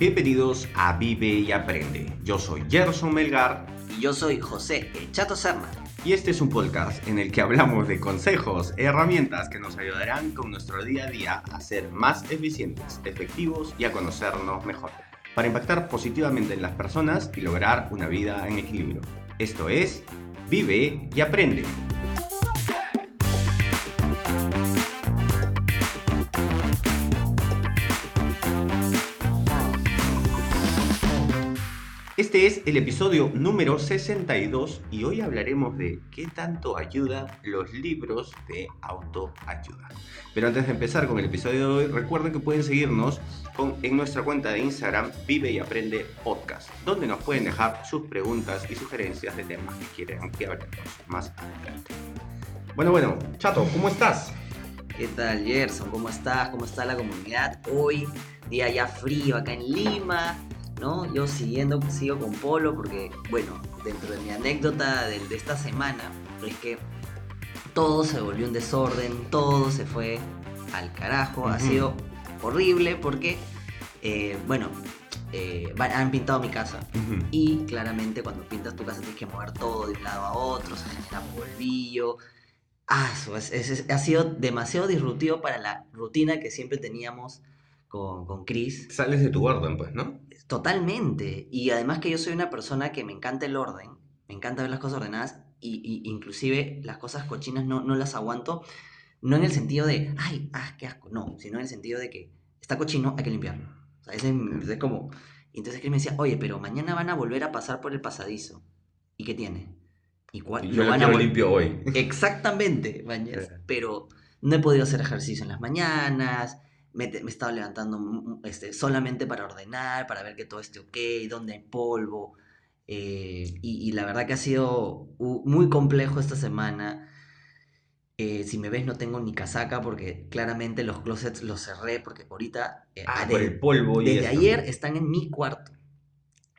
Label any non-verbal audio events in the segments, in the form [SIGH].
Bienvenidos a Vive y Aprende. Yo soy Gerson Melgar. Y yo soy José El Chato Serna. Y este es un podcast en el que hablamos de consejos, herramientas que nos ayudarán con nuestro día a día a ser más eficientes, efectivos y a conocernos mejor, para impactar positivamente en las personas y lograr una vida en equilibrio. Esto es Vive y Aprende. El episodio número 62 y hoy hablaremos de qué tanto ayudan los libros de autoayuda. Pero antes de empezar con el episodio de hoy, recuerden que pueden seguirnos en nuestra cuenta de Instagram Vive y Aprende Podcast, donde nos pueden dejar sus preguntas y sugerencias de temas que quieren que hablemos más adelante. Bueno, bueno, Chato, ¿cómo estás? ¿Qué tal, Gerson? ¿Cómo estás? ¿Cómo está la comunidad? Hoy, día ya frío acá en Lima ¿no? Yo siguiendo, sigo con Polo porque, bueno, dentro de mi anécdota de, esta semana, es que todo se volvió un desorden, todo se fue al carajo, ha sido horrible porque, eh, bueno, eh, han pintado mi casa y claramente cuando pintas tu casa tienes que mover todo de un lado a otro, se genera polvillo. Ah, eso ha sido demasiado disruptivo para la rutina que siempre teníamos con, con Chris. Sales de tu orden, pues, ¿no? Totalmente. Y además que yo soy una persona que me encanta el orden, me encanta ver las cosas ordenadas y, inclusive las cosas cochinas no, no las aguanto, no en el sentido de, ay, ah, qué asco, no, sino en el sentido de que está cochino, hay que limpiarlo. O sea, es, como... entonces Chris me decía, oye, pero mañana van a volver a pasar por el pasadizo. ¿Y qué tiene? ¿Y cuál? Yo lo, van a limpio hoy. Exactamente, pero no he podido hacer ejercicio en las mañanas, me, me estaba levantando este, solamente para ordenar, para ver que todo esté ok, dónde hay polvo. Eh, y, la verdad que ha sido muy complejo esta semana. Eh, si me ves no tengo ni casaca porque claramente los closets los cerré porque ahorita... Eh, ah, por el polvo. Y desde ayer están en mi cuarto.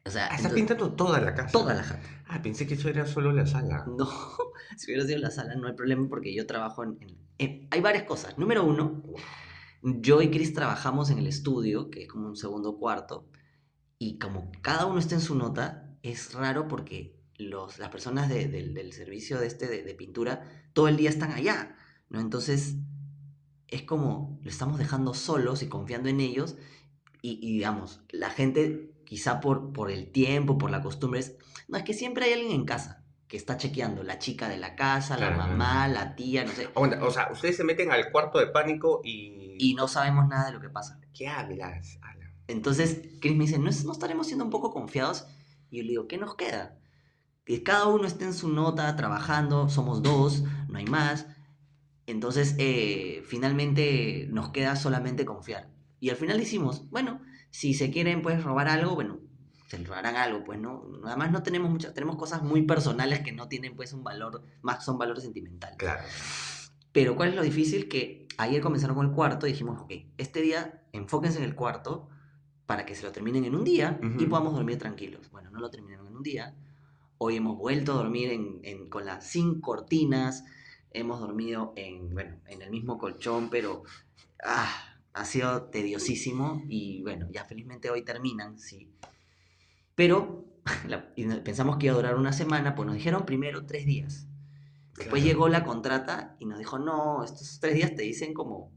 O sea, ah, está pintando toda la casa. Toda la casa. Ah, pensé que eso era solo la sala. No, [LAUGHS] si hubiera sido la sala no hay problema porque yo trabajo en... en hay varias cosas. Número uno, yo y Chris trabajamos en el estudio, que es como un segundo cuarto, y como cada uno está en su nota, es raro porque los, las personas del servicio de, este, de, pintura todo el día están allá, ¿no? Entonces, es como lo estamos dejando solos y confiando en ellos, y, digamos, la gente, quizá por, por el tiempo, por la costumbre, es, no, es que siempre hay alguien en casa que está chequeando la chica de la casa, la mamá, la tía, no sé. O sea, ustedes se meten al cuarto de pánico y... Y no sabemos nada de lo que pasa. ¿Qué hablas? Entonces, Chris me dice, ¿no, ¿no estaremos siendo un poco confiados? Y yo le digo, ¿qué nos queda? Que cada uno esté en su nota, trabajando, somos dos, no hay más. Entonces, eh, finalmente nos queda solamente confiar. Y al final hicimos, bueno, si se quieren pues robar algo, bueno, se robarán algo, pues, ¿no? Además no tenemos muchas, tenemos cosas muy personales que no tienen, pues, un valor, más son valores sentimentales. Claro. Pero ¿cuál es lo difícil? Que ayer comenzaron con el cuarto y dijimos, ok, este día enfóquense en el cuarto para que se lo terminen en un día y podamos dormir tranquilos. Bueno, no lo terminaron en un día. Hoy hemos vuelto a dormir en, con las sin cortinas. Hemos dormido en, bueno, en el mismo colchón, pero ah, ha sido tediosísimo. Y bueno, ya felizmente hoy terminan, sí. Pero [LAUGHS] pensamos que iba a durar una semana, pues nos dijeron primero tres días. Después llegó la contrata y nos dijo, no, estos tres días te dicen como,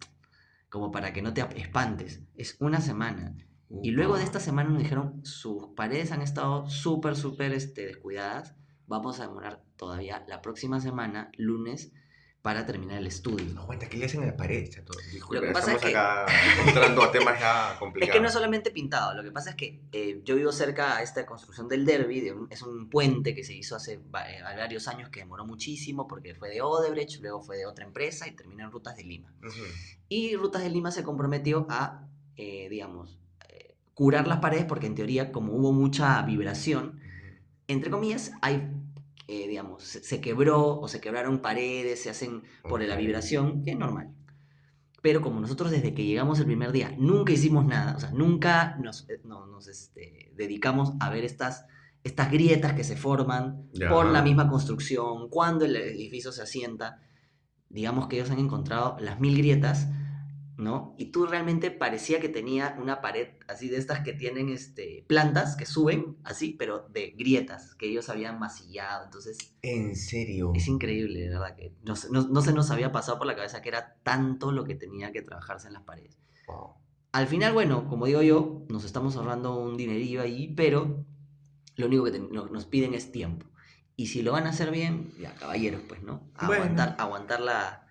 como para que no te espantes. Es una semana. y luego de esta semana nos dijeron, sus paredes han estado súper, súper este, descuidadas. Vamos a demorar todavía la próxima semana, lunes, para terminar el estudio. No, aguanta, ¿qué le hacen en la pared? Disculpe, lo que pasa estamos es que... acá encontrando temas ya complicados. [LAUGHS] Es que no es solamente pintado, lo que pasa es que eh, yo vivo cerca a esta construcción del derby, es un puente que se hizo hace eh, varios años que demoró muchísimo porque fue de Odebrecht, luego fue de otra empresa y terminó en Rutas de Lima. Y Rutas de Lima se comprometió a, eh, digamos, curar las paredes porque en teoría como hubo mucha vibración, entre comillas, hay eh, digamos, se, quebró o se quebraron paredes, se hacen por la vibración, que es normal. Pero como nosotros desde que llegamos el primer día nunca hicimos nada, o sea, nunca nos, eh, nos este, dedicamos a ver estas, estas grietas que se forman por la misma construcción, cuando el edificio se asienta, digamos que ellos han encontrado las mil grietas ¿no? Y tú realmente parecía que tenía una pared así de estas que tienen este, plantas que suben así, pero de grietas que ellos habían masillado. Entonces. ¿En serio? Es increíble, de verdad, que no, no, se nos había pasado por la cabeza que era tanto lo que tenía que trabajarse en las paredes. Al final, bueno, como digo yo, nos estamos ahorrando un dinerillo ahí, pero lo único que nos piden es tiempo. Y si lo van a hacer bien, ya, caballeros, pues, ¿no? Aguantar, aguantar la,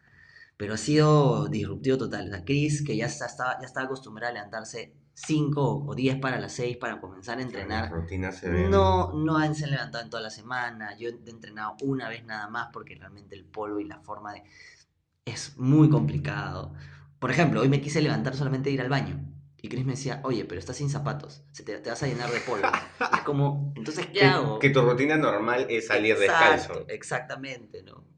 pero ha sido disruptivo total. La Cris, que ya, estaba, ya estaba acostumbrada a levantarse 5 o 10 para las 6 para comenzar a entrenar. rutina se. No, no han se levantado en toda la semana. Yo he entrenado una vez nada más porque realmente el polvo y la forma de... Es muy complicado. Por ejemplo, hoy me quise levantar solamente ir al baño. Y Chris me decía, oye, pero estás sin zapatos, se te, vas a llenar de polvo. es como, entonces, [LAUGHS] ¿qué hago? Que tu rutina normal es salir descalzo. Exactamente, ¿no?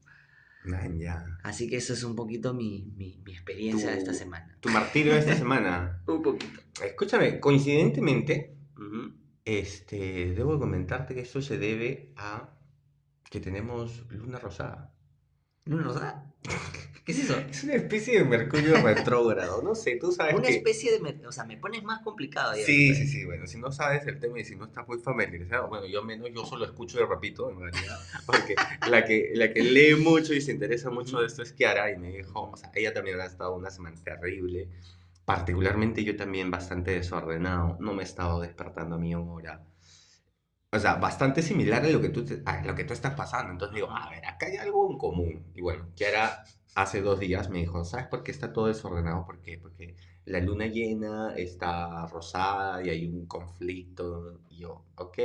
Así que eso es un poquito mi, mi, experiencia de esta semana. Tu martirio de esta [LAUGHS] semana. un poquito. Escúchame, coincidentemente, este, debo comentarte que esto se debe a que tenemos luna rosada. ¿Luna rosada? [LAUGHS] ¿Qué es eso? Es una especie de mercurio [LAUGHS] retrógrado, no sé, tú sabes Una especie de... O sea, me pones más complicado. sí, sí, sí, bueno, si no sabes el tema y si no estás muy familiarizado, bueno, yo menos, yo solo escucho y repito, en realidad, porque la que, la que lee mucho y se interesa mucho de esto es Kiara y me dijo, o sea, ella también ha estado una semana terrible, particularmente yo también bastante desordenado, no me he estado despertando a mi hora o sea, bastante similar a lo que tú, a lo que tú estás pasando. Entonces digo, a ver, acá hay algo en común. Y bueno, Kiara hace dos días me dijo, ¿sabes por qué está todo desordenado? ¿Por qué? Porque la luna llena está rosada y hay un conflicto. Y yo, ok.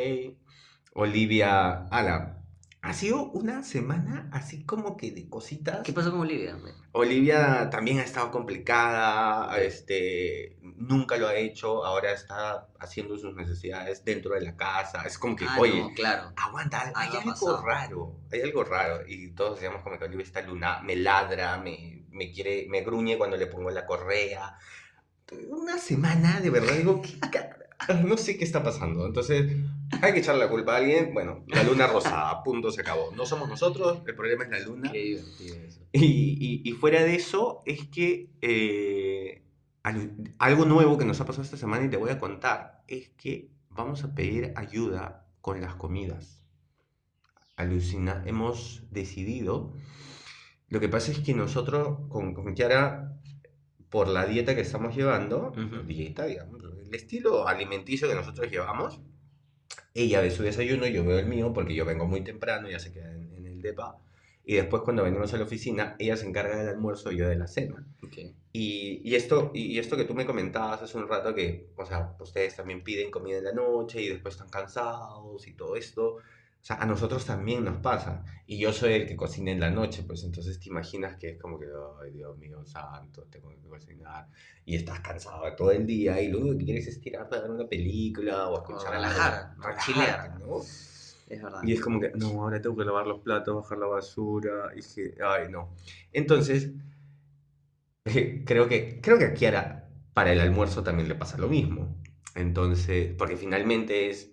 Olivia, ala, ha sido una semana así como que de cositas. ¿Qué pasó con Olivia? Olivia también ha estado complicada, este, nunca lo ha hecho, ahora está haciendo sus necesidades dentro de la casa. Es como que, ah, oye, claro. aguanta, hay algo raro, hay algo raro. Y todos decíamos como que Olivia está luna, me ladra, me, me quiere, me gruñe cuando le pongo la correa. Una semana, de verdad, digo, ¿qué no sé qué está pasando. Entonces, [LAUGHS] hay que echarle la culpa a alguien. Bueno, la luna rosada, [LAUGHS] punto, se acabó. No somos nosotros, el problema es la luna. Qué divertido eso. Y, y, fuera de eso, es que eh, algo nuevo que nos ha pasado esta semana y te voy a contar es que vamos a pedir ayuda con las comidas. Alucina, hemos decidido. Lo que pasa es que nosotros, con, con Kiara, por la dieta que estamos llevando, dieta, digamos, el estilo alimenticio que nosotros llevamos, ella ve su desayuno, yo veo el mío, porque yo vengo muy temprano, ya se queda en, el DEPA, y después cuando venimos a la oficina, ella se encarga del almuerzo y yo de la cena. Y, y, esto, y esto que tú me comentabas hace un rato, que, o sea, ustedes también piden comida en la noche y después están cansados y todo esto, o sea, a nosotros también nos pasa. Y yo soy el que cocina en la noche, pues entonces te imaginas que es como que, ay Dios mío, santo, tengo que cocinar. Y estás cansado todo el día y lo único que quieres es tirarte a ver una película o escuchar a relajar, chilear, ¿no? Es verdad. Y es como que, no, ahora tengo que lavar los platos, bajar la basura. Y que, ay, no. Entonces, [LAUGHS] creo que, creo que a Kiara para el almuerzo también le pasa lo mismo. Entonces, porque finalmente es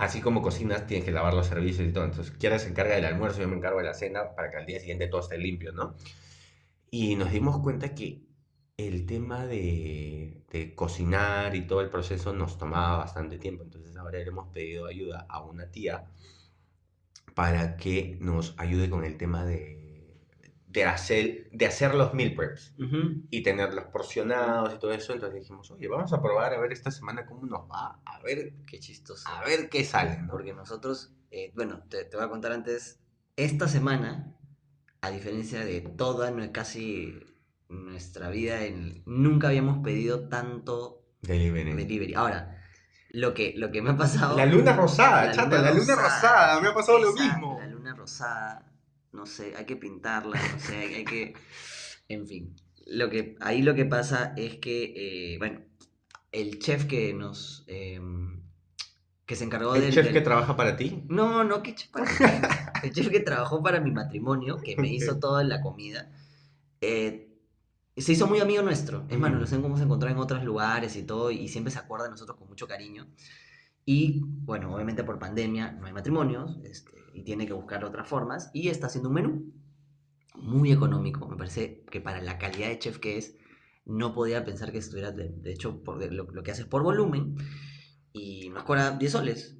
así como cocinas, tienes que lavar los servicios y todo. Entonces, Kiara se encarga del almuerzo, yo me encargo de la cena para que al día siguiente todo esté limpio, ¿no? Y nos dimos cuenta que el tema de, de, cocinar y todo el proceso nos tomaba bastante tiempo. Entonces, ahora le hemos pedido ayuda a una tía para que nos ayude con el tema de de hacer, de hacer los meal preps y tenerlos porcionados y todo eso. Entonces dijimos, oye, vamos a probar a ver esta semana cómo nos va, a ver qué chistoso. A ver qué sale. Porque nosotros, eh, bueno, te, te, voy a contar antes, esta semana, a diferencia de toda, casi nuestra vida, en, nunca habíamos pedido tanto delivery. delivery. Ahora, lo que, lo que me ha pasado... La luna rosada, la luna, la luna rosada, me ha pasado lo mismo. La luna rosada no sé, hay que pintarla, no sé, hay, que... [LAUGHS] En fin, lo que, ahí lo que pasa es que, eh, bueno, el chef que nos... Em, que se encargó ¿El chef que trabaja para ti? No, no, que chef para [LAUGHS] El chef que trabajó para mi matrimonio, que me hizo toda la comida, eh, se hizo muy amigo nuestro. Es más, nos hemos encontrado en otros lugares y todo, y siempre se acuerda de nosotros con mucho cariño. Y bueno, obviamente por pandemia no hay matrimonios este, y tiene que buscar otras formas y está haciendo un menú muy económico. Me parece que para la calidad de chef que es, no podía pensar que estuviera, de, hecho, por, lo, lo, que haces por volumen, y nos cobra 10 soles,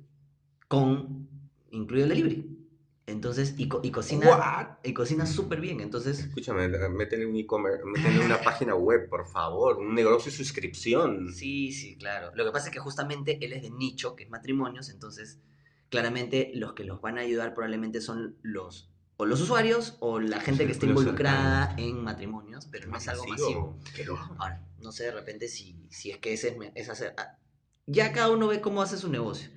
con incluido el delivery. Entonces, y, y cocina. Y cocina súper bien. Entonces. Escúchame, métele un e-commerce, métele una [LAUGHS] página web, por favor, un negocio de suscripción. Sí, sí, claro. Lo que pasa es que justamente él es de nicho, que es matrimonios, entonces, claramente los que los van a ayudar probablemente son los o los usuarios o la gente que esté involucrada en matrimonios, pero no es algo masivo. Ahora, no sé de repente si, si es que ese es, hacer. Ah, ya cada uno ve cómo hace su negocio.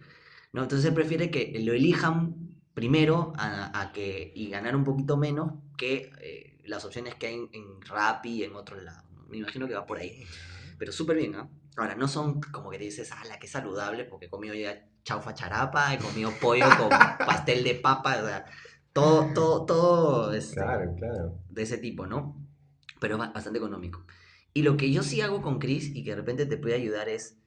¿no? Entonces él prefiere que lo elijan primero a, que, y ganar un poquito menos que eh, las opciones que hay en, en Rappi y en otros lados. Me imagino que va por ahí. Pero súper bien, ¿no? Ahora, no son como que dices, ah, la que saludable, porque he comido ya chaufa charapa, he comido pollo con [LAUGHS] pastel de papa, o sea, todo, todo, todo este, claro, claro. de ese tipo, ¿no? Pero es bastante económico. Y lo que yo sí hago con Chris y que de repente te puede ayudar es,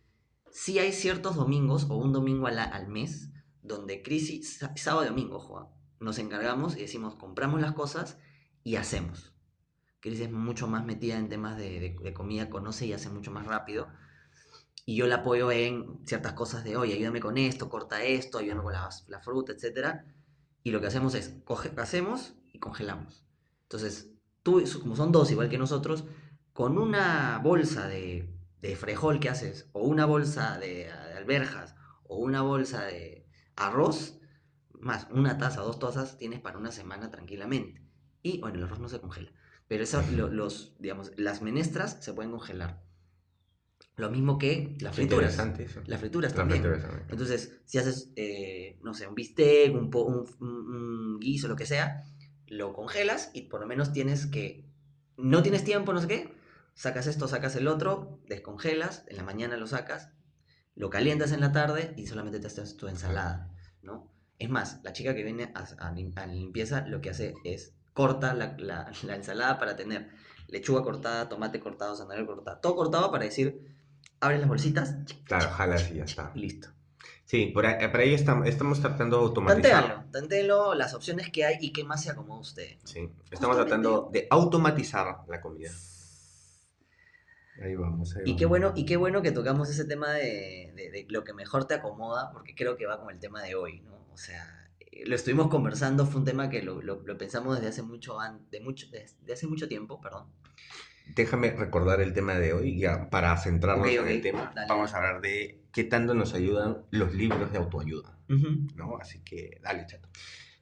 si hay ciertos domingos o un domingo al, al mes donde Chris, sábado y domingo, ojo, nos encargamos y decimos, compramos las cosas y hacemos. Chris es mucho más metida en temas de, comida, conoce y hace mucho más rápido. Y yo la apoyo en ciertas cosas de, oye, ayúdame con esto, corta esto, ayúdame con la, la fruta, etc. Y lo que hacemos es, coge, hacemos y congelamos. Entonces, tú, como son dos igual que nosotros, con una bolsa de, de frejol que haces, o una bolsa de, de alberjas, o una bolsa de, arroz más una taza, dos tazas, tienes para una semana tranquilamente. Y bueno, el arroz no se congela. Pero eso, los, digamos, las menestras se pueden congelar. Lo mismo que las frituras. Las frituras también. Entonces, si haces, eh, no sé, un bistec, un, un, guiso, lo que sea, lo congelas y por lo menos tienes que. No tienes tiempo, no sé qué. Sacas esto, sacas el otro, descongelas, en la mañana lo sacas, lo calientas en la tarde y solamente te haces tu ensalada, ¿no? Es más, la chica que viene a, a, limpieza lo que hace es corta la, la, ensalada para tener lechuga cortada, tomate cortado, zanahoria cortada, todo cortado para decir, abres las bolsitas. Claro, jalas y ya está. Y listo. Sí, por ahí, por ahí estamos, estamos, tratando de automatizar. Tantéalo, las opciones que hay y qué más se acomoda usted. Sí, estamos tratando de automatizar la comida. Ahí vamos, y, Qué bueno, y qué bueno que tocamos ese tema de, lo que mejor te acomoda, porque creo que va con el tema de hoy, ¿no? O sea, eh, lo estuvimos conversando, fue un tema que lo, pensamos desde hace mucho, de mucho, desde hace mucho tiempo, perdón. Déjame recordar el tema de hoy, ya para centrarnos en el tema. Vamos a hablar de qué tanto nos ayudan los libros de autoayuda, ¿no? Así que dale, chato.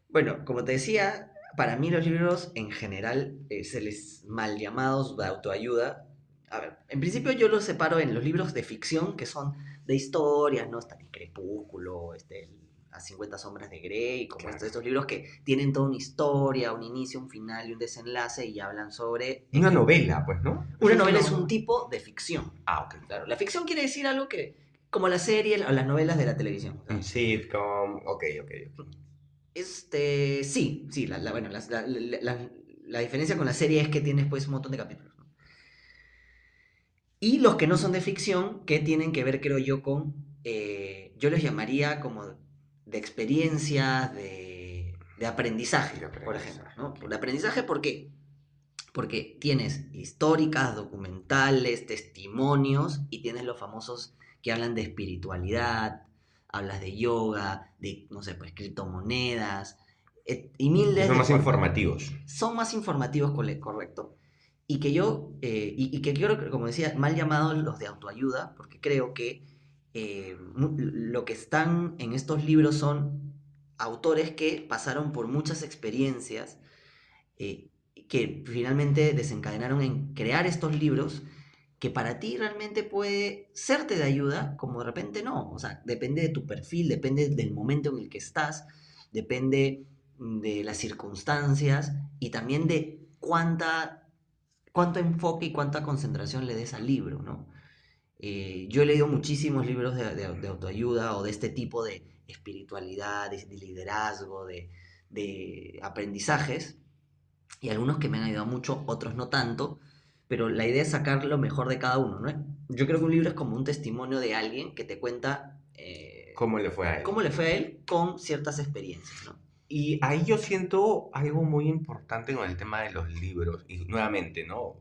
Bueno, como te decía, para mí los libros en general eh, se les mal llamados de autoayuda a ver, en principio yo los separo en los libros de ficción, que son de historias, ¿no? Está el Crepúsculo, este, Las 50 sombras de Grey, como estos, libros que tienen toda una historia, un inicio, un final y un desenlace y hablan sobre... Una novela, pues, ¿no? Una novela es un tipo de ficción. Ah, ok. Claro, la ficción quiere decir algo que... como la serie o las novelas de la televisión. Un sitcom, ok, ok. Este, sí, sí, la, bueno, la, la, diferencia con la serie es que tienes pues un montón de capítulos. Y los que no son de ficción, que tienen que ver, creo yo, con, eh, yo los llamaría como de experiencia, de, aprendizaje, por ejemplo. ¿no? De aprendizaje, ¿por qué? Porque tienes históricas, documentales, testimonios y tienes los famosos que hablan de espiritualidad, hablas de yoga, de, no sé, pues criptomonedas, y mil de... Son más informativos. Son más informativos, correcto y que yo, eh, y, que quiero, como decía, mal llamados los de autoayuda, porque creo que eh, lo que están en estos libros son autores que pasaron por muchas experiencias eh, que finalmente desencadenaron en crear estos libros que para ti realmente puede serte de ayuda, como de repente no. O sea, depende de tu perfil, depende del momento en el que estás, depende de las circunstancias y también de cuánta cuánto enfoque y cuánta concentración le des al libro, ¿no? Eh, yo he leído muchísimos libros de, autoayuda o de este tipo de espiritualidad, de, liderazgo, de, aprendizajes, y algunos que me han ayudado mucho, otros no tanto, pero la idea es sacar lo mejor de cada uno, ¿no? Yo creo que un libro es como un testimonio de alguien que te cuenta... Eh, ¿Cómo le fue a él? Cómo le fue a él con ciertas experiencias, ¿no? Y ahí yo siento algo muy importante con el tema de los libros. Y nuevamente, ¿no?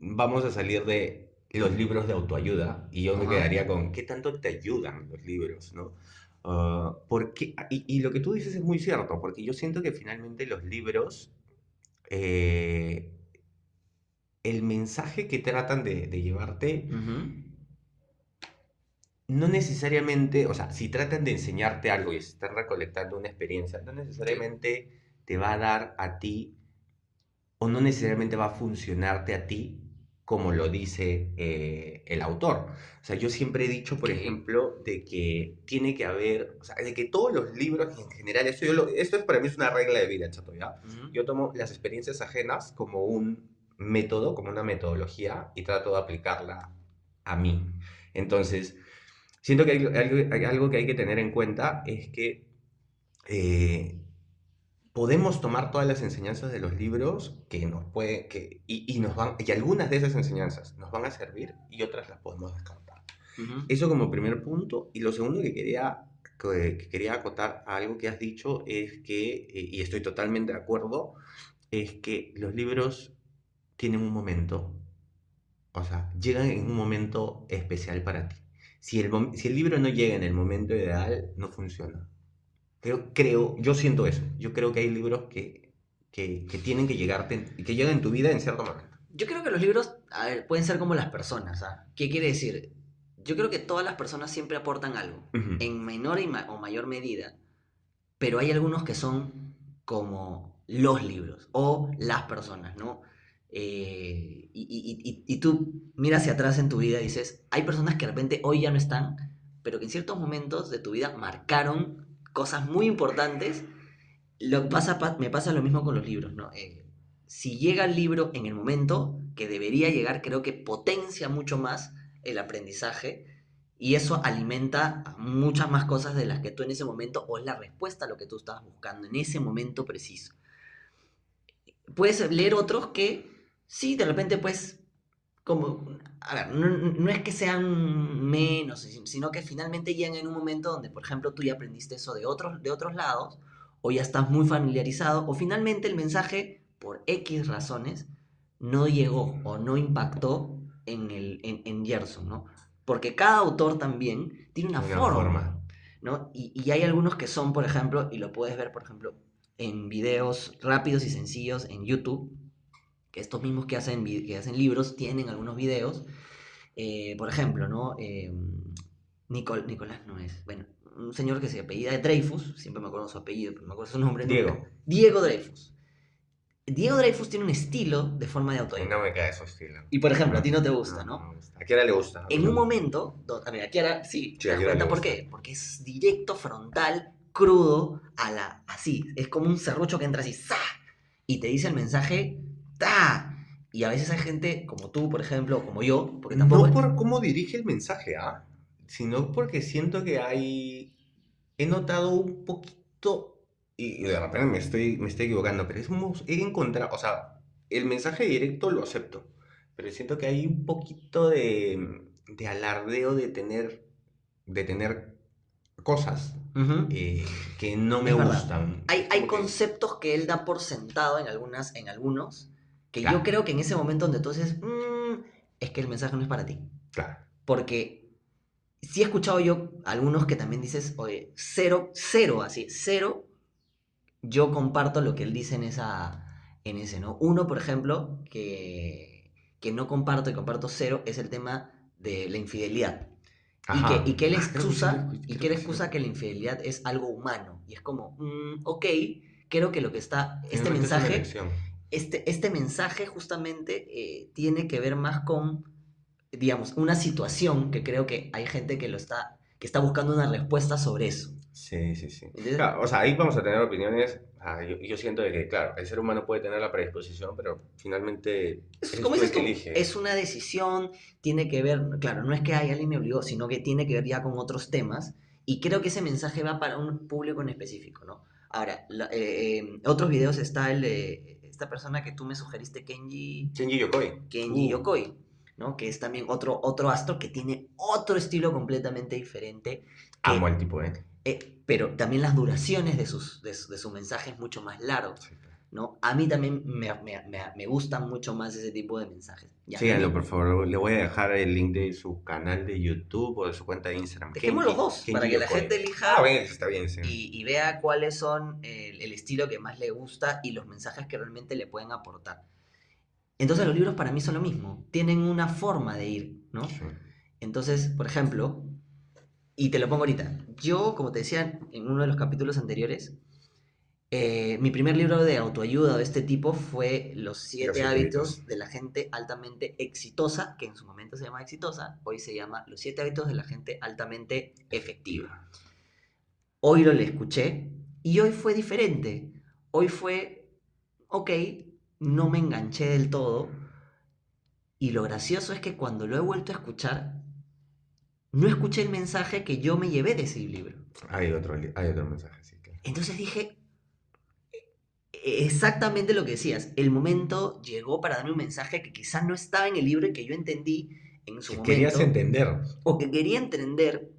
vamos a salir de los libros de autoayuda y yo me quedaría con qué tanto te ayudan los libros, ¿no? Ah, porque, y, lo que tú dices es muy cierto, porque yo siento que finalmente los libros, eh, el mensaje que tratan de, llevarte, no necesariamente, o sea, si tratan de enseñarte algo y están recolectando una experiencia, no necesariamente te va a dar a ti o no necesariamente va a funcionarte a ti como lo dice eh, el autor. O sea, yo siempre he dicho, por ejemplo, de que tiene que haber, o sea, de que todos los libros en general, esto, esto es para mí es una regla de vida, chato, ¿ya? Yo tomo las experiencias ajenas como un método, como una metodología y trato de aplicarla a mí. Entonces, siento que hay, algo, que hay que tener en cuenta es que eh, podemos tomar todas las enseñanzas de los libros que nos puede, que, y, nos van, y algunas de esas enseñanzas nos van a servir y otras las podemos descartar. Eso como primer punto. Y lo segundo que quería, que, quería acotar a algo que has dicho es que, eh, y estoy totalmente de acuerdo, es que los libros tienen un momento, o sea, llegan en un momento especial para ti. Si el, si el libro no llega en el momento ideal, no funciona. Creo, creo, yo siento eso. Yo creo que hay libros que, que, que tienen que llegarte, que llegan en tu vida en cierto momento. Yo creo que los libros pueden ser como las personas. ¿ah? ¿Qué quiere decir? Yo creo que todas las personas siempre aportan algo, en menor o mayor medida, pero hay algunos que son como los libros o las personas, ¿no? Eh, y, y, y, tú miras hacia atrás en tu vida y dices, hay personas que de repente hoy ya no están, pero que en ciertos momentos de tu vida marcaron cosas muy importantes. Lo pasa, me pasa lo mismo con los libros, ¿no? Eh, si llega el libro en el momento que debería llegar, creo que potencia mucho más el aprendizaje y eso alimenta muchas más cosas de las que tú en ese momento o es la respuesta a lo que tú estabas buscando en ese momento preciso. Puedes leer otros que sí, de repente pues como, a ver, no, es que sean menos, sino que finalmente llegan en un momento donde, por ejemplo, tú ya aprendiste eso de otros, de otros lados, o ya estás muy familiarizado, o finalmente el mensaje, por X razones, no llegó o no impactó en, el, en, Gerson, ¿no? Porque cada autor también tiene una, forma, ¿no? Y, y hay algunos que son, por ejemplo, y lo puedes ver, por ejemplo, en videos rápidos y sencillos en YouTube, estos mismos que hacen, que hacen libros tienen algunos videos. Eh, por ejemplo, ¿no? Eh, Nicolás no es. Bueno, un señor que se apellida de Dreyfus, siempre me acuerdo su apellido, pero me acuerdo su nombre. Diego. Diego Dreyfus. Diego Dreyfus tiene un estilo de forma de autor. Y no me cae su estilo. Y por ejemplo, a ti no te gusta, ¿no? ¿no? A Kiara le gusta. En un momento, a ver, a Kiara sí, sí cuenta por qué. Porque es directo, frontal, crudo, a la, así. Es como un serrucho que entra así, ¡za! Y te dice el mensaje y a veces hay gente como tú, por ejemplo, como yo, porque tampoco... No por cómo dirige el mensaje, ¿ah? Sino porque siento que hay... He notado un poquito, y de repente me estoy, me estoy equivocando, pero es he encontrado, o sea, el mensaje directo lo acepto, pero siento que hay un poquito de, de alardeo de tener, de tener cosas eh, que no me gustan. Hay, hay conceptos que él da por sentado en, algunas, en algunos que yo creo que en ese momento donde tú dices, mm", es que el mensaje no es para ti. Claro. Porque sí he escuchado yo algunos que también dices, oye, cero, cero, así, cero, yo comparto lo que él dice en, esa, en ese, ¿no? Uno, por ejemplo, que, que no comparto y comparto cero, es el tema de la infidelidad. Y que, y que, él ah, excusa, y que él excusa que la infidelidad es algo humano. Y es como, mm, ok, creo que lo que está, este mensaje este, este mensaje justamente eh, tiene que ver más con, digamos, una situación que creo que hay gente que lo está, que está buscando una respuesta sobre eso. Sí, sí, sí. o sea, ahí vamos a tener opiniones. yo, siento de que, claro, el ser humano puede tener la predisposición, pero finalmente es, como es, es una decisión, tiene que ver, claro, no es que haya alguien me obligó, sino que tiene que ver ya con otros temas. Y creo que ese mensaje va para un público en específico, ¿no? Ahora, eh, eh, otros videos está el de esta persona que tú me sugeriste, Kenji... Kenji Yokoi. Kenji uh. Yokoi, ¿no? Que es también otro, otro astro que tiene otro estilo completamente diferente. Amo el tipo, ¿eh? ¿eh? Pero también las duraciones de, sus, de, su mensaje es mucho más largo. ¿No? A mí también me, me, me, gustan mucho más ese tipo de mensajes. Síganlo, por favor. Le voy a dejar el link de su canal de YouTube o de su cuenta de Instagram. Dejemos los dos, para que la gente elija ah, bien, está bien, sí. y, y, vea cuáles son el, el, estilo que más le gusta y los mensajes que realmente le pueden aportar. Entonces los libros para mí son lo mismo. Tienen una forma de ir, ¿no? Entonces, por ejemplo, y te lo pongo ahorita. Yo, como te decía en uno de los capítulos anteriores, eh, mi primer libro de autoayuda de este tipo fue Los siete, hábitos de la gente altamente exitosa, que en su momento se llama exitosa, hoy se llama Los siete hábitos de la gente altamente efectiva. Hoy lo le escuché y hoy fue diferente. Hoy fue, ok, no me enganché del todo. Y lo gracioso es que cuando lo he vuelto a escuchar, no escuché el mensaje que yo me llevé de ese libro. Hay otro, hay otro mensaje, sí. Entonces dije, exactamente lo que decías. El momento llegó para darme un mensaje que quizás no estaba en el libro y que yo entendí en su momento. Querías entender. O que quería entender,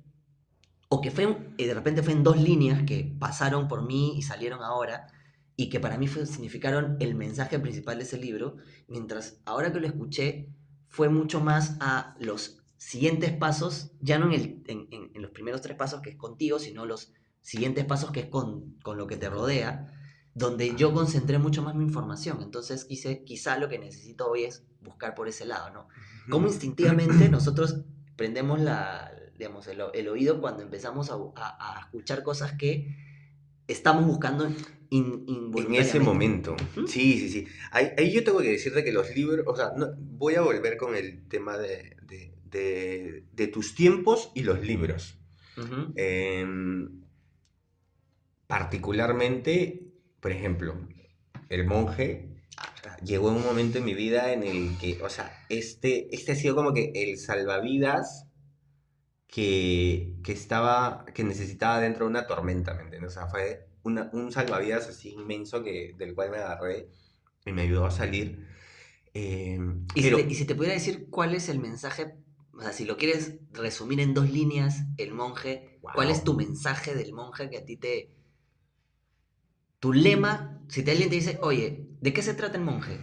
o que fue, eh, de repente fue en dos líneas que pasaron por mí y salieron ahora, y que para mí significaron el mensaje principal de ese libro, mientras ahora que lo escuché fue mucho más a los siguientes pasos, ya no en, el, en, los primeros tres pasos que es contigo, sino los siguientes pasos que es con, con lo que te rodea donde yo concentré mucho más mi información. Entonces quise, quizá lo que necesito hoy es buscar por ese lado, ¿no? Como instintivamente nosotros prendemos la, digamos, el, oído cuando empezamos a, escuchar cosas que estamos buscando en ese momento. Sí, sí, sí. Ahí, yo tengo que decirte que los libros, o sea, voy a volver con el tema de, de, tus tiempos y los libros. Em, particularmente por ejemplo, el monje llegó en un momento en mi vida en el que, o sea, este, este ha sido como que el salvavidas que, que estaba, que necesitaba dentro de una tormenta, ¿me entiendes? O sea, fue un salvavidas así inmenso que, del cual me agarré y me ayudó a salir. Em, ¿Y, si te, y si te pudiera decir cuál es el mensaje, o sea, si lo quieres resumir en dos líneas, el monje, ¿cuál es tu mensaje del monje que a ti te, tu lema, si te, alguien te dice, oye, ¿de qué se trata el monje?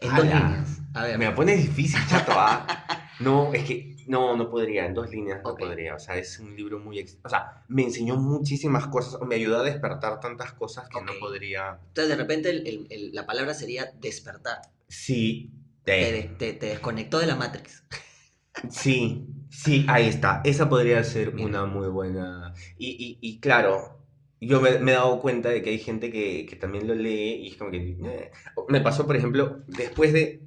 En dos líneas. A ver. Me la pones difícil, chato. ¿ah? [LAUGHS] no, es que no, no podría, en dos líneas no podría. O sea, es un libro muy... O sea, me enseñó muchísimas cosas, me ayudó a despertar tantas cosas que no podría... Entonces, de repente, la palabra sería despertar. Sí. Te, te, desconectó de la Matrix. [LAUGHS] Sí, sí, ahí está. Esa podría ser una muy buena... Y, y, y claro, yo me, he dado cuenta de que hay gente que, que también lo lee y es como que... Eh". Me pasó, por ejemplo, después de...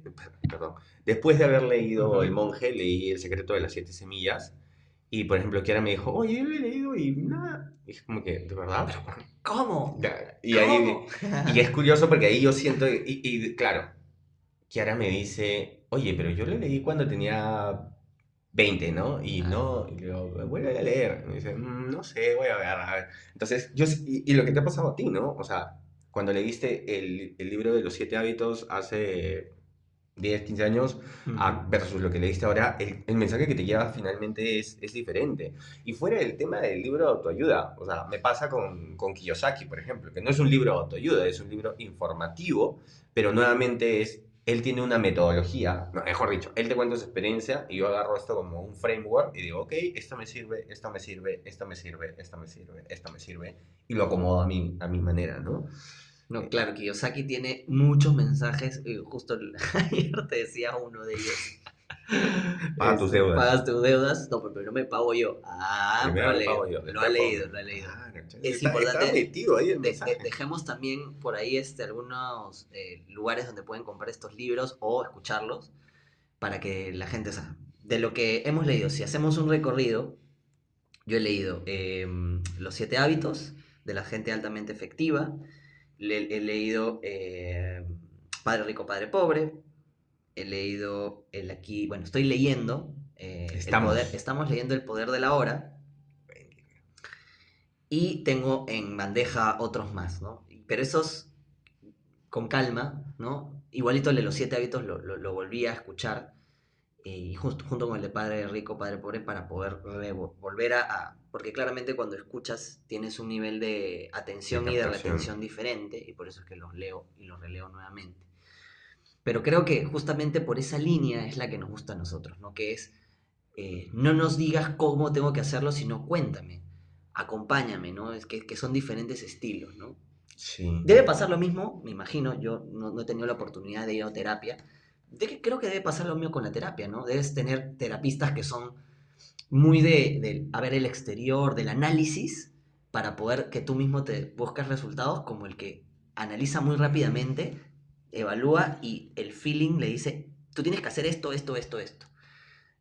Perdón. Después de haber leído El monje, leí El secreto de las siete semillas. Y, por ejemplo, Kiara me dijo, oye, yo lo he leído y nada. Y es como que, ¿de verdad? ¿Cómo? Y, Ahí, [LAUGHS] y es curioso porque ahí yo siento... Y, y claro, Kiara me dice, oye, pero yo lo leí cuando tenía 20, ¿no? Y no, y le digo, vuelve a leer. Me dice, mm, no sé, voy a ver, a ver. Entonces, yo, y, lo que te ha pasado a ti, ¿no? O sea, cuando leíste el, el libro de los siete hábitos hace 10, 15 años versus lo que leíste ahora, el, el, mensaje que te lleva finalmente es, es, diferente. Y fuera del tema del libro de autoayuda, o sea, me pasa con, con Kiyosaki, por ejemplo, que no es un libro de autoayuda, es un libro informativo, pero nuevamente es él tiene una metodología, mejor dicho, él te cuenta su experiencia y yo agarro esto como un framework y digo, ok, esto me sirve, esto me sirve, esto me sirve, esto me sirve, esto me sirve, y lo acomodo a mi, a mi manera, ¿no? No, claro, Kiyosaki tiene muchos mensajes, y justo [LAUGHS] ayer te decía uno de ellos, [LAUGHS] Paga tus deudas. Pagas tus deudas. No, pero no me pago yo. Ah, lo, ha leído, lo ha leído, lo ha leído. es importante. dejemos también por ahí este, algunos eh, lugares donde pueden comprar estos libros o escucharlos para que la gente, o sea, de lo que hemos leído, si hacemos un recorrido, yo he leído em, Los siete hábitos de la gente altamente efectiva, he leído eh, Padre Rico, Padre Pobre, he leído el aquí, bueno, estoy leyendo. Eh, estamos. estamos leyendo El Poder de la Hora. Y tengo en bandeja otros más, ¿no? Pero esos, con calma, ¿no? Igualito de los siete hábitos lo, lo, volví a escuchar. y justo, junto con el de Padre Rico, Padre Pobre, para poder volver a, Porque claramente cuando escuchas tienes un nivel de atención y de retención diferente, y por eso es que los leo y los releo nuevamente. Pero creo que justamente por esa línea es la que nos gusta a nosotros, ¿no? Que es, eh, no nos digas cómo tengo que hacerlo, sino cuéntame, acompáñame, ¿no? Es que, que son diferentes estilos, ¿no? Sí. Debe pasar lo mismo, me imagino, yo no, no he tenido la oportunidad de ir a terapia, de que creo que debe pasar lo mismo con la terapia, ¿no? Debes tener terapistas que son muy de, a ver el exterior, del análisis, para poder que tú mismo te busques resultados, como el que analiza muy rápidamente, evalúa y el feeling le dice, tú tienes que hacer esto, esto, esto, esto,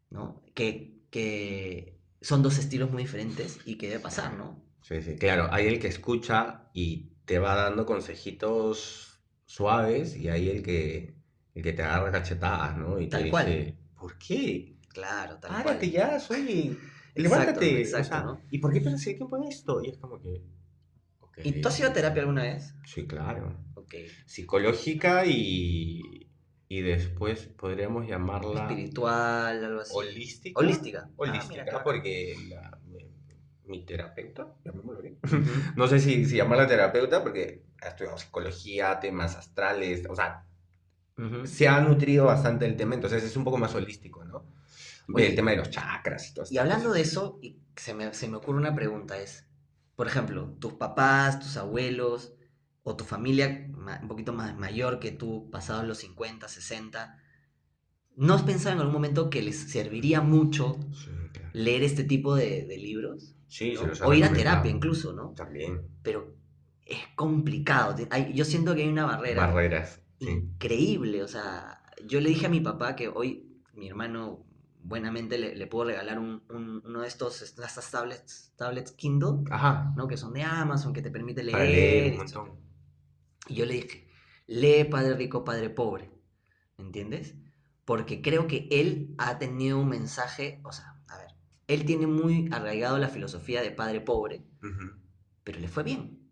¿no? Que, que son dos estilos muy diferentes y que debe pasar, ¿no? Sí, sí, claro, hay el que escucha y te va dando consejitos suaves y hay el que el que te agarra cachetadas, ¿no? Y te tal dice, cual. ¿por qué? Claro, tal Párate cual. ya, soy. [LAUGHS] Levántate. exacto, o sea, ¿no? ¿Y por qué pierdes el tiempo en esto? Y es como que. ok. ¿Y tú has ido a terapia alguna vez? Sí, claro. Psicológica y. Y después podríamos llamarla. Espiritual, algo así. Holística. Holística. Ah, Holística, mira, porque la- mi, mi terapeuta, llamémoslo bien. Ujú. No sé si, si llamarla terapeuta porque ha estudiado psicología, temas astrales, o sea, se ha nutrido bastante el tema, entonces es un poco más holístico, ¿no? Oye, el tema de los chakras y todo Y hablando de eso, se me, se me ocurre una pregunta, es, por ejemplo, tus papás, tus abuelos o tu familia un poquito más mayor que tú, pasados los 50, 60, ¿no has pensado en algún momento que les serviría mucho Sí, claro. leer este tipo de, de libros? Sí, ¿no? se los ha O ir a terapia incluso, ¿no? También. Pero es complicado. hay- yo siento que hay una barrera Barreras. Sí. increíble. O sea, yo le dije a mi papá que hoy mi hermano buenamente le, le puedo regalar un- un- uno de estos, estas tablets, tablets Kindle, Ajá. ¿no? Que son de Amazon, que te permite leer. Para leer un montón. Y yo le dije, lee Padre Rico, Padre Pobre. ¿Me entiendes? Porque creo que él ha tenido un mensaje, o sea, a ver, él tiene muy arraigado la filosofía de Padre Pobre, pero le fue bien.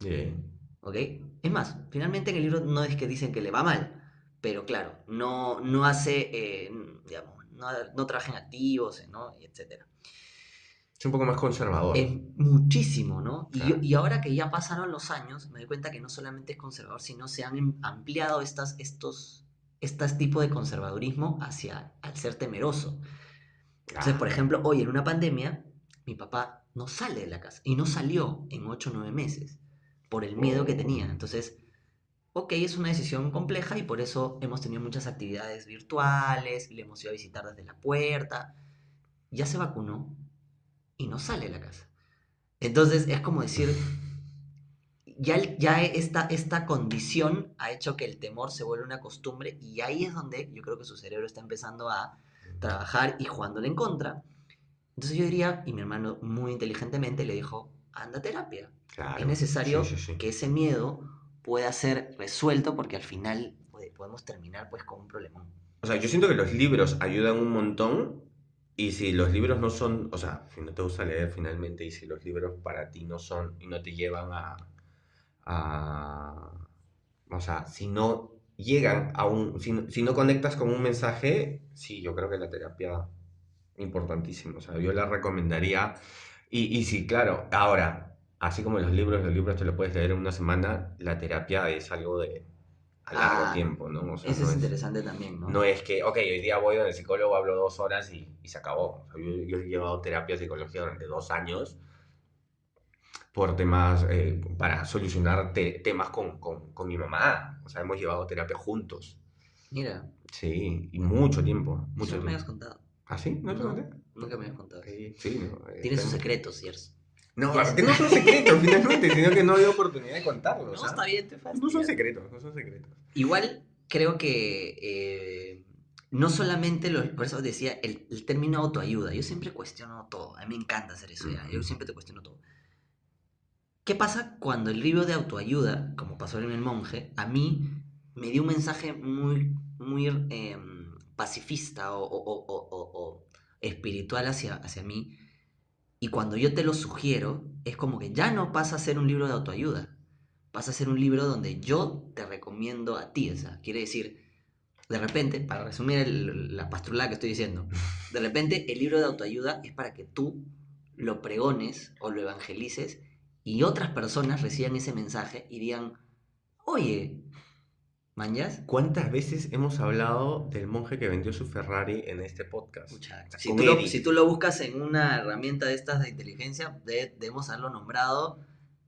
Bien. ¿Ok? Es más, finalmente en el libro no es que dicen que le va mal, pero claro, no, no hace, eh, digamos, no, no trabaja en activos, ¿no? Y etcétera. Es un poco más conservador. Es muchísimo, ¿no? Y, Claro. y ahora que ya pasaron los años, me doy cuenta que no solamente es conservador, sino se han em- ampliado estas, estos, estas tipos de conservadurismo hacia al ser temeroso. Entonces, por ejemplo, hoy en una pandemia, mi papá no sale de la casa y no salió en 8 o 9 meses por el miedo que tenía. Entonces, ok, es una decisión compleja y por eso hemos tenido muchas actividades virtuales, le hemos ido a visitar desde la puerta. Ya se vacunó y no sale de la casa. Entonces, es como decir, ya, ya esta, esta condición ha hecho que el temor se vuelva una costumbre y ahí es donde yo creo que su cerebro está empezando a trabajar y jugándole en contra. Entonces yo diría, y mi hermano muy inteligentemente le dijo, anda a terapia. claro. Es necesario Sí, sí, sí. que ese miedo pueda ser resuelto porque al final podemos terminar pues con un problemón. O sea, yo siento que los libros ayudan un montón y si los libros no son, o sea, si no te gusta leer finalmente y si los libros para ti no son y no te llevan a, a o sea, si no llegan a un, si si no conectas con un mensaje, sí, yo creo que la terapia importantísimo, o sea, yo la recomendaría. Y, y sí, claro, ahora, así como los libros, los libros te lo puedes leer en una semana, la terapia es algo de a largo Ah, tiempo, ¿no? O sea, Eso no es es- interesante también, ¿no? no es que, ok, hoy día voy donde el psicólogo, hablo dos horas y, y se acabó. O sea, yo, yo he llevado terapia de psicología durante dos años por temas, eh, para solucionar te- temas con, con, con mi mamá. O sea, hemos llevado terapia juntos. Mira, Sí, y mucho tiempo, mucho eso no me habías tiempo. contado. ¿Ah, sí? ¿No te No, conté? nunca me habías contado. Ok, Sí, no. eh, Tiene sus secretos, ¿cierto? No, que no son secretos [LAUGHS] finalmente, sino que no hay oportunidad de contarlos. No, está bien, te No son secretos, no son secretos. Igual creo que eh, no solamente, los, por eso decía, el, el término autoayuda. Yo siempre cuestiono todo. A mí me encanta hacer eso ya. Yo siempre te cuestiono todo. ¿Qué pasa cuando el libro de autoayuda, como pasó en El Monje, a mí me dio un mensaje muy, muy em, pacifista o, o- o- o- o- o espiritual hacia, hacia mí? Y cuando yo te lo sugiero, es como que ya no pasa a ser un libro de autoayuda. Pasa a ser un libro donde yo te recomiendo a ti. O sea, quiere decir, de repente, para resumir la pastrulada que estoy diciendo, [LAUGHS] de repente el libro de autoayuda es para que tú lo pregones o lo evangelices y otras personas reciban ese mensaje y digan, oye, ¿Manjas? ¿Cuántas veces hemos hablado del monje que vendió su Ferrari en este podcast? si, tú lo, si, tú lo, buscas en una herramienta de estas de inteligencia, debemos haberlo nombrado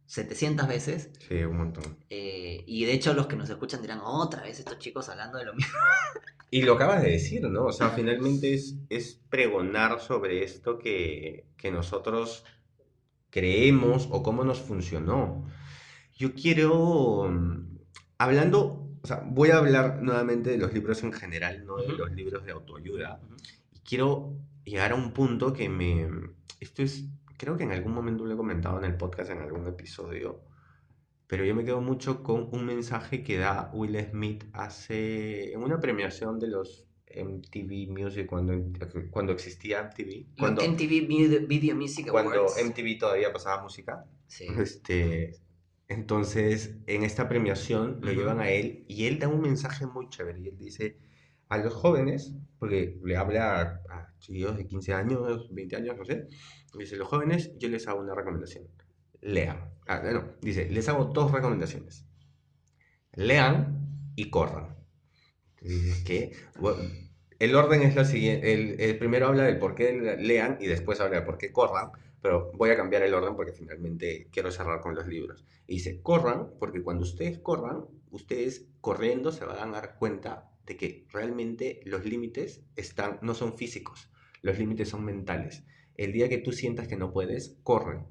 700 veces. Sí, un montón. Eh, y de hecho los que nos escuchan dirán, otra vez estos chicos hablando de lo mismo. [LAUGHS] Y lo acabas de decir, ¿no? O sea, finalmente es, es pregonar sobre esto que, que nosotros creemos o cómo nos funcionó. Yo quiero, hablando o sea, voy a hablar nuevamente de los libros en general, no de los libros de autoayuda. Y quiero llegar a un punto que me... Esto es, creo que en algún momento lo he comentado en el podcast, en algún episodio, pero yo me quedo mucho con un mensaje que da Will Smith hace, en una premiación de los MTV Music cuando, cuando existía MTV. Cuando, MTV Video Music Awards. Cuando MTV todavía pasaba música. Sí. Este, entonces, en esta premiación lo llevan a él y él da un mensaje muy chévere. Y él dice a los jóvenes, porque le habla a, chicos de 15 años, 20 años, no sé, dice, los jóvenes, yo les hago una recomendación. Lean. Ah, no, dice, les hago dos recomendaciones. Lean y corran. Dices que el orden es lo siguiente. El, el, primero habla del por qué lean y después habla del por qué corran pero voy a cambiar el orden porque finalmente quiero cerrar con los libros. Y dice, corran, porque cuando ustedes corran, ustedes corriendo se van a dar cuenta de que realmente los límites están, no son físicos, los límites son mentales. El día que tú sientas que no puedes, corre,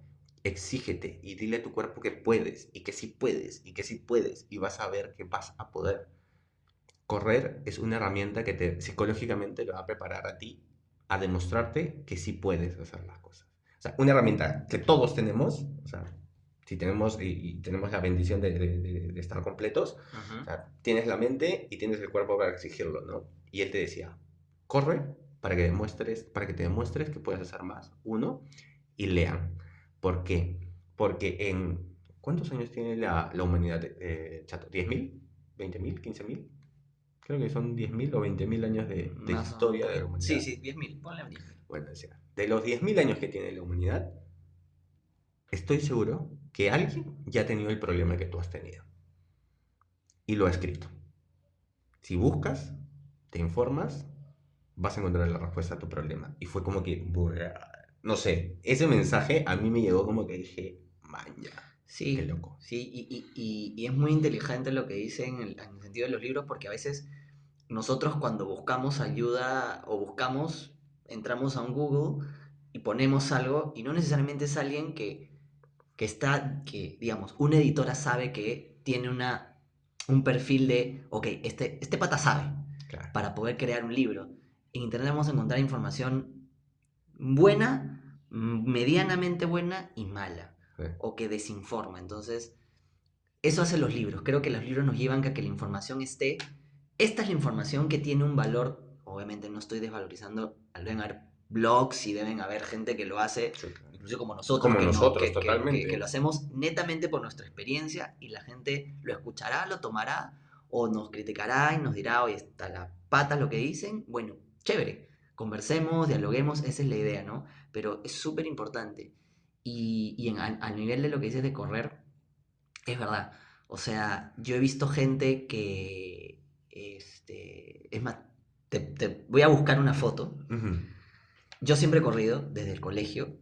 exígete y dile a tu cuerpo que puedes y que sí puedes y que sí puedes y vas a ver que vas a poder. Correr es una herramienta que te psicológicamente lo va a preparar a ti a demostrarte que sí puedes hacer las cosas. O sea, una herramienta que todos tenemos, o sea, si tenemos y, tenemos la bendición de, de, estar completos, o sea, tienes la mente y tienes el cuerpo para exigirlo, ¿no? Y él te decía, corre para que demuestres, para que te demuestres que puedes hacer más. Uno, y lean. ¿Por qué? Porque en ¿cuántos años tiene la, la humanidad, eh, chato? ¿10.000? ¿20.000? ¿15.000? Creo que son 10.000 o 20.000 años de, historia de la humanidad. Sí, sí, 10.000, ponle 10.000. Bueno, decía, de los 10.000 años que tiene la humanidad, estoy seguro que alguien ya ha tenido el problema que tú has tenido. Y lo ha escrito. Si buscas, te informas, vas a encontrar la respuesta a tu problema. Y fue como que, no sé, ese mensaje a mí me llegó como que dije, maña. Sí, qué loco. Sí, y, es muy inteligente lo que dice en el, en el sentido de los libros, porque a veces nosotros cuando buscamos ayuda o buscamos entramos a un Google y ponemos algo y no necesariamente es alguien que, que está, que digamos, una editora sabe que tiene una, un perfil de, ok, este, este pata sabe para poder crear un libro. En Internet vamos a encontrar información buena, medianamente buena y mala, o que desinforma. Entonces, eso hacen los libros. Creo que los libros nos llevan a que la información esté. Esta es la información que tiene un valor obviamente no estoy desvalorizando, deben haber blogs y deben haber gente que lo hace, incluso como nosotros, como que, nosotros totalmente. Que, lo hacemos netamente por nuestra experiencia y la gente lo escuchará, lo tomará o nos criticará y nos dirá, oye, está la pata lo que dicen, bueno, chévere, conversemos, dialoguemos, esa es la idea, ¿no? Pero es súper importante. Y, y al nivel de lo que dices de correr, es verdad. O sea, yo he visto gente que, este, es más, te, voy a buscar una foto. Yo siempre he corrido desde el colegio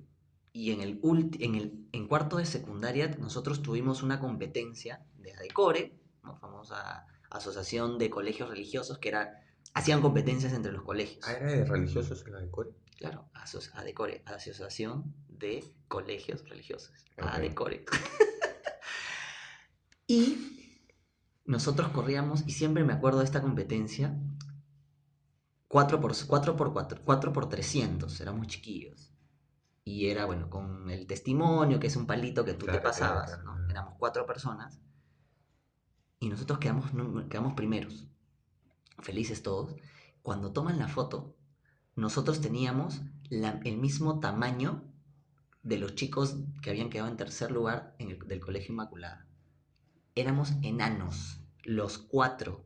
y en el, en el en cuarto de secundaria nosotros tuvimos una competencia de ADECORE, ¿no? famosa asociación de colegios religiosos que era hacían competencias entre los colegios. Ah, era de religiosos el ADECORE. Claro, ADECORE, Asociación de Colegios Religiosos. ADECORE. [LAUGHS] y nosotros corríamos, y siempre me acuerdo de esta competencia, 4 por, 4 por 4, 4 por 300, éramos chiquillos. Y era, bueno, con el testimonio, que es un palito que tú te pasabas, ¿no? Éramos cuatro personas. Y nosotros quedamos, quedamos primeros, felices todos. Cuando toman la foto, nosotros teníamos el mismo tamaño de los chicos que habían quedado en tercer lugar en el, del Colegio Inmaculada. Éramos enanos, los cuatro.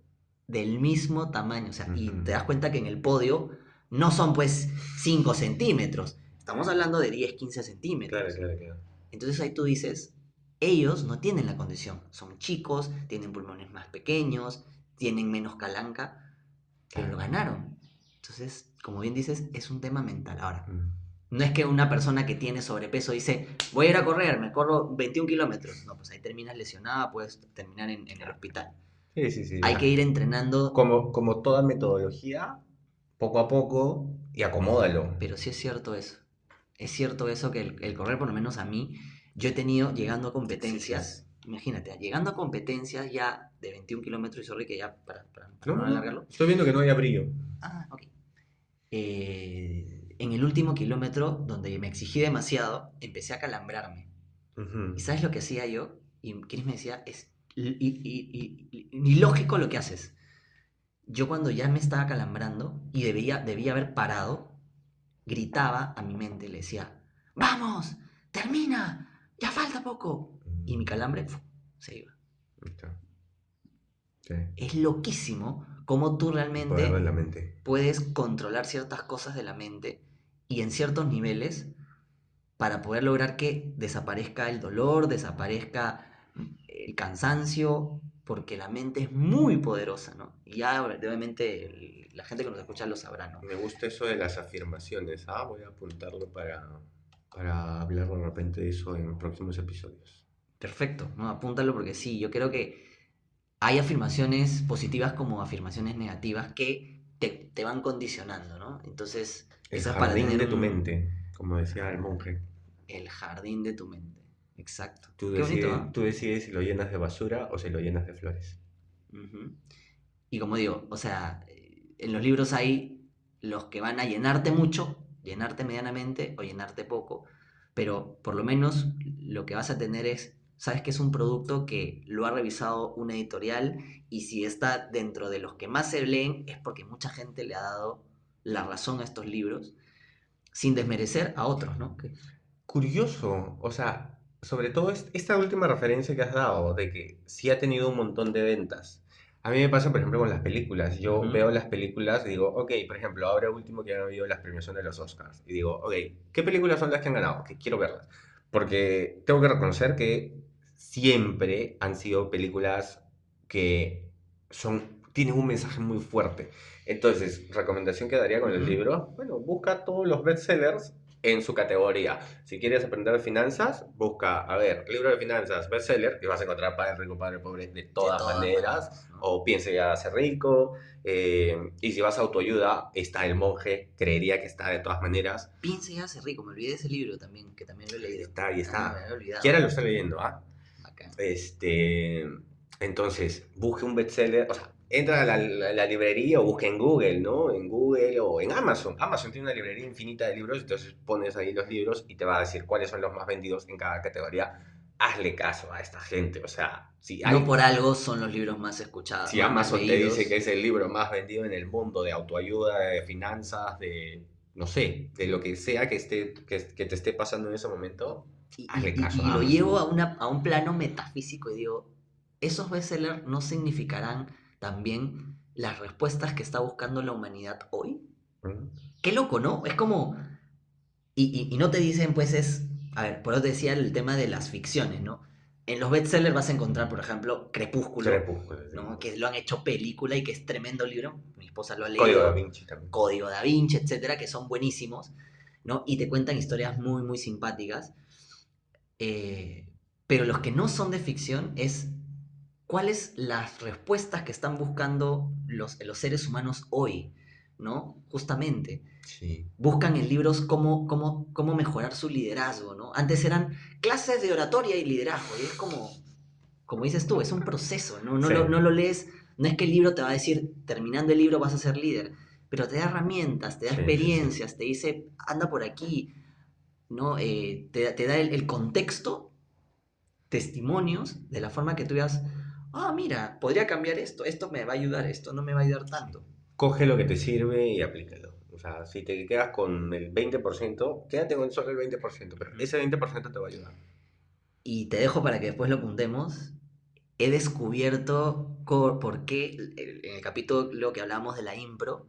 Del mismo tamaño. O sea, y te das cuenta que en el podio no son pues 5 centímetros. Estamos hablando de 10, 15 centímetros. Claro, claro, claro. Entonces ahí tú dices, ellos no tienen la condición. Son chicos, tienen pulmones más pequeños, tienen menos calanca, pero lo ganaron. Entonces, como bien dices, es un tema mental. Ahora, Mm. no es que una persona que tiene sobrepeso dice, voy a ir a correr, me corro 21 kilómetros. No, pues ahí terminas lesionada, puedes terminar en, en el hospital. Sí, sí, sí. Hay ya. que ir entrenando, Como, como toda metodología, poco a poco y acomódalo. pero sí es cierto eso. Es cierto eso que el, el correr, por lo menos a mí, yo he tenido llegando a competencias, imagínate, llegando a competencias ya de 21 kilómetros, y sorry que ya para, para- para No, alargarlo. Estoy viendo que no hay brillo. Ah, ok. Eh, en el último kilómetro, donde me exigí demasiado, empecé a calambrarme. ¿Y sabes lo que hacía yo? Y Chris me decía, es i- ilógico lo que haces. Yo cuando ya me estaba calambrando y debía, debía haber parado, gritaba a mi mente, le decía, ¡Vamos! ¡Termina! ¡Ya falta poco! Y mi calambre se iba. Es loquísimo cómo tú realmente la mente. puedes controlar ciertas cosas de la mente y en ciertos niveles para poder lograr que desaparezca el dolor, desaparezca el cansancio, porque la mente es muy poderosa, ¿no? Y ya obviamente el- la gente que nos escucha lo sabrá, ¿no? Me gusta eso de las afirmaciones. Ah, voy a apuntarlo para, para hablar de repente de eso en próximos episodios. Perfecto, ¿no? Apúntalo porque sí, yo creo que hay afirmaciones positivas como afirmaciones negativas que te, te van condicionando, ¿no? Entonces, El esa es para jardín tener de tu mente, como decía el monje. el jardín de tu mente. Exacto. Tú Qué bonito, decides, tú decides si lo llenas de basura o si lo llenas de flores. Y como digo, o sea, en los libros hay los que van a llenarte mucho, llenarte medianamente o llenarte poco, pero por lo menos lo que vas a tener es, sabes que es un producto que lo ha revisado una editorial y si está dentro de los que más se leen es porque mucha gente le ha dado la razón a estos libros, sin desmerecer a otros, ¿no? Que- Curioso, o sea, sobre todo est- esta última referencia que has dado, de que sí ha tenido un montón de ventas. A mí me pasa, por ejemplo, con las películas. Yo veo las películas y digo, ok, por ejemplo, ahora último que han habido las premiaciones de los Oscars. Y digo, ok, ¿qué películas son las que han ganado? Que quiero verlas. Porque tengo que reconocer que siempre han sido películas que son, tienen un mensaje muy fuerte. Entonces, recomendación que daría con el libro, bueno, busca todos los bestsellers en su categoría. Si quieres aprender de finanzas, busca, a ver, libro de finanzas, bestseller, y vas a encontrar Padre Rico, Padre Pobre de todas, de todas maneras. O Piense ya hace rico. eh, y si vas a autoayuda, está El Monje, creería que está de todas maneras. Piense y hace rico, me olvidé de ese libro también, que también lo he leído. Está, Ah, está. Quiera lo está leyendo, ¿ah? Este, entonces, busque un bestseller, o sea, entra a la, la- la librería o busque en Google, ¿no? En Google o en Amazon. Amazon tiene una librería infinita de libros, entonces pones ahí los libros y te va a decir cuáles son los más vendidos en cada categoría. Hazle caso a esta gente, o sea, si, hay- No por algo son los libros más escuchados. si Amazon te dice que es el libro más vendido en el mundo de autoayuda, de finanzas, de, no sé, de lo que sea que, esté, que, que te esté pasando en ese momento, Y, hazle y- caso y a lo Amazon. llevo a, una, a un plano metafísico y digo, esos bestsellers no significarán también las respuestas que está buscando la humanidad hoy. ¿Mm? Qué loco, ¿no? Es como... Y, y- y no te dicen, pues es... A ver, por eso te decía el tema de las ficciones, ¿no? En los bestsellers vas a encontrar, por ejemplo, Crepúsculo, Crepúsculo, sí. ¿no? que lo han hecho película y que es tremendo libro. Mi esposa lo ha leído. Código da Vinci también. Código da Vinci, etcétera, que son buenísimos, ¿no? Y te cuentan historias muy, muy simpáticas. Eh, pero los que no son de ficción es cuáles las respuestas que están buscando los, los seres humanos hoy, ¿no? Justamente. Sí. Buscan en libros cómo, cómo, cómo mejorar su liderazgo, ¿no? Antes eran clases de oratoria y liderazgo, y es como, como dices tú, es un proceso, ¿no? No, Sí. lo, no lo lees, no es que el libro te va a decir, terminando el libro vas a ser líder, pero te da herramientas, te da Sí, sí, sí. experiencias, te dice, anda por aquí, ¿no? Eh, te, te da el, el contexto, testimonios, de la forma que tú veas, ah, mira, podría cambiar esto, esto me va a ayudar, esto no me va a ayudar tanto. Coge lo que te sirve y aplícalo. O sea, si te quedas con el 20%, quédate con solo el 20%, pero ese 20% te va a ayudar. Y te dejo para que después lo apuntemos. he descubierto por qué, en el capítulo que hablamos de la impro,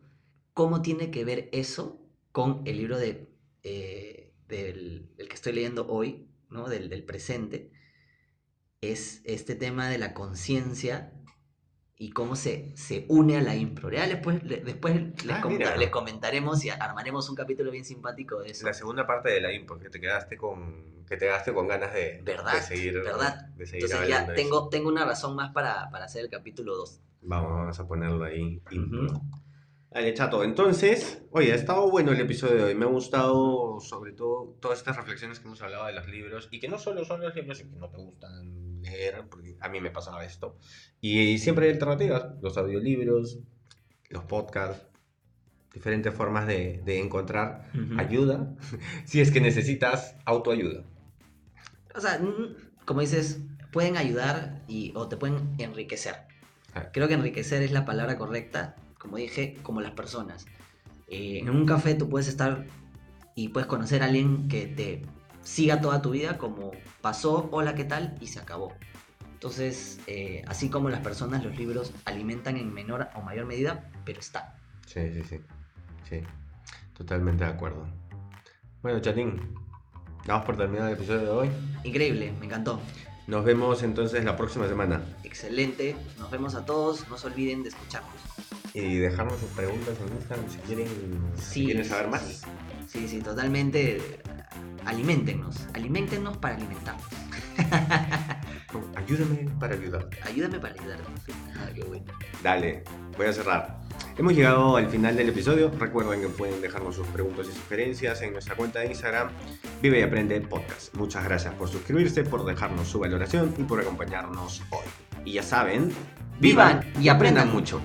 cómo tiene que ver eso con el libro de, eh, del, que estoy leyendo hoy, ¿no? del, del presente, es este tema de la conciencia y cómo se, se une a la impro. después, después ah, les, comentaremos y armaremos un capítulo bien simpático de eso. La segunda parte de la impro, que te quedaste con, que te quedaste con ganas de, ¿verdad? de seguir. ¿verdad? De seguir Entonces ya tengo, tengo una razón más para, para hacer el capítulo 2. Vamos, a ponerlo ahí. Impro. Dale, chato. Entonces, oye, ha estado bueno el episodio de hoy. Me ha gustado, sobre todo, todas estas reflexiones que hemos hablado de los libros. Y que no solo son los libros que no te gustan leer, porque a mí me pasaba esto. Y siempre hay alternativas, los audiolibros, los podcasts, diferentes formas de, encontrar ayuda [LAUGHS] si es que necesitas autoayuda. O sea, como dices, pueden ayudar y, o te pueden enriquecer. Ah. Creo que enriquecer es la palabra correcta, como dije, como las personas. Eh, en un café tú puedes estar y puedes conocer a alguien que te siga toda tu vida como pasó, hola, ¿qué tal? y se acabó. Entonces, eh, así como las personas, los libros alimentan en menor o mayor medida, pero está. Sí, sí, sí. Sí, totalmente de acuerdo. Bueno, chatín, damos por terminado el episodio de hoy. Increíble, me encantó. Nos vemos entonces la próxima semana. Excelente, nos vemos a todos, no se olviden de escucharnos. Y dejarnos sus preguntas en Instagram si quieren, si quieren saber más. Sí, sí, totalmente. Aliméntenos, aliméntenos para alimentarnos. [LAUGHS] Ayúdame para ayudar. Ayúdame para ayudarte. Ah, qué bueno. Dale, voy a cerrar. Hemos llegado al final del episodio. Recuerden que pueden dejarnos sus preguntas y sugerencias en nuestra cuenta de Instagram Vive y Aprende Podcast. Muchas gracias por suscribirse, por dejarnos su valoración y por acompañarnos hoy. Y ya saben, vivan y aprendan mucho.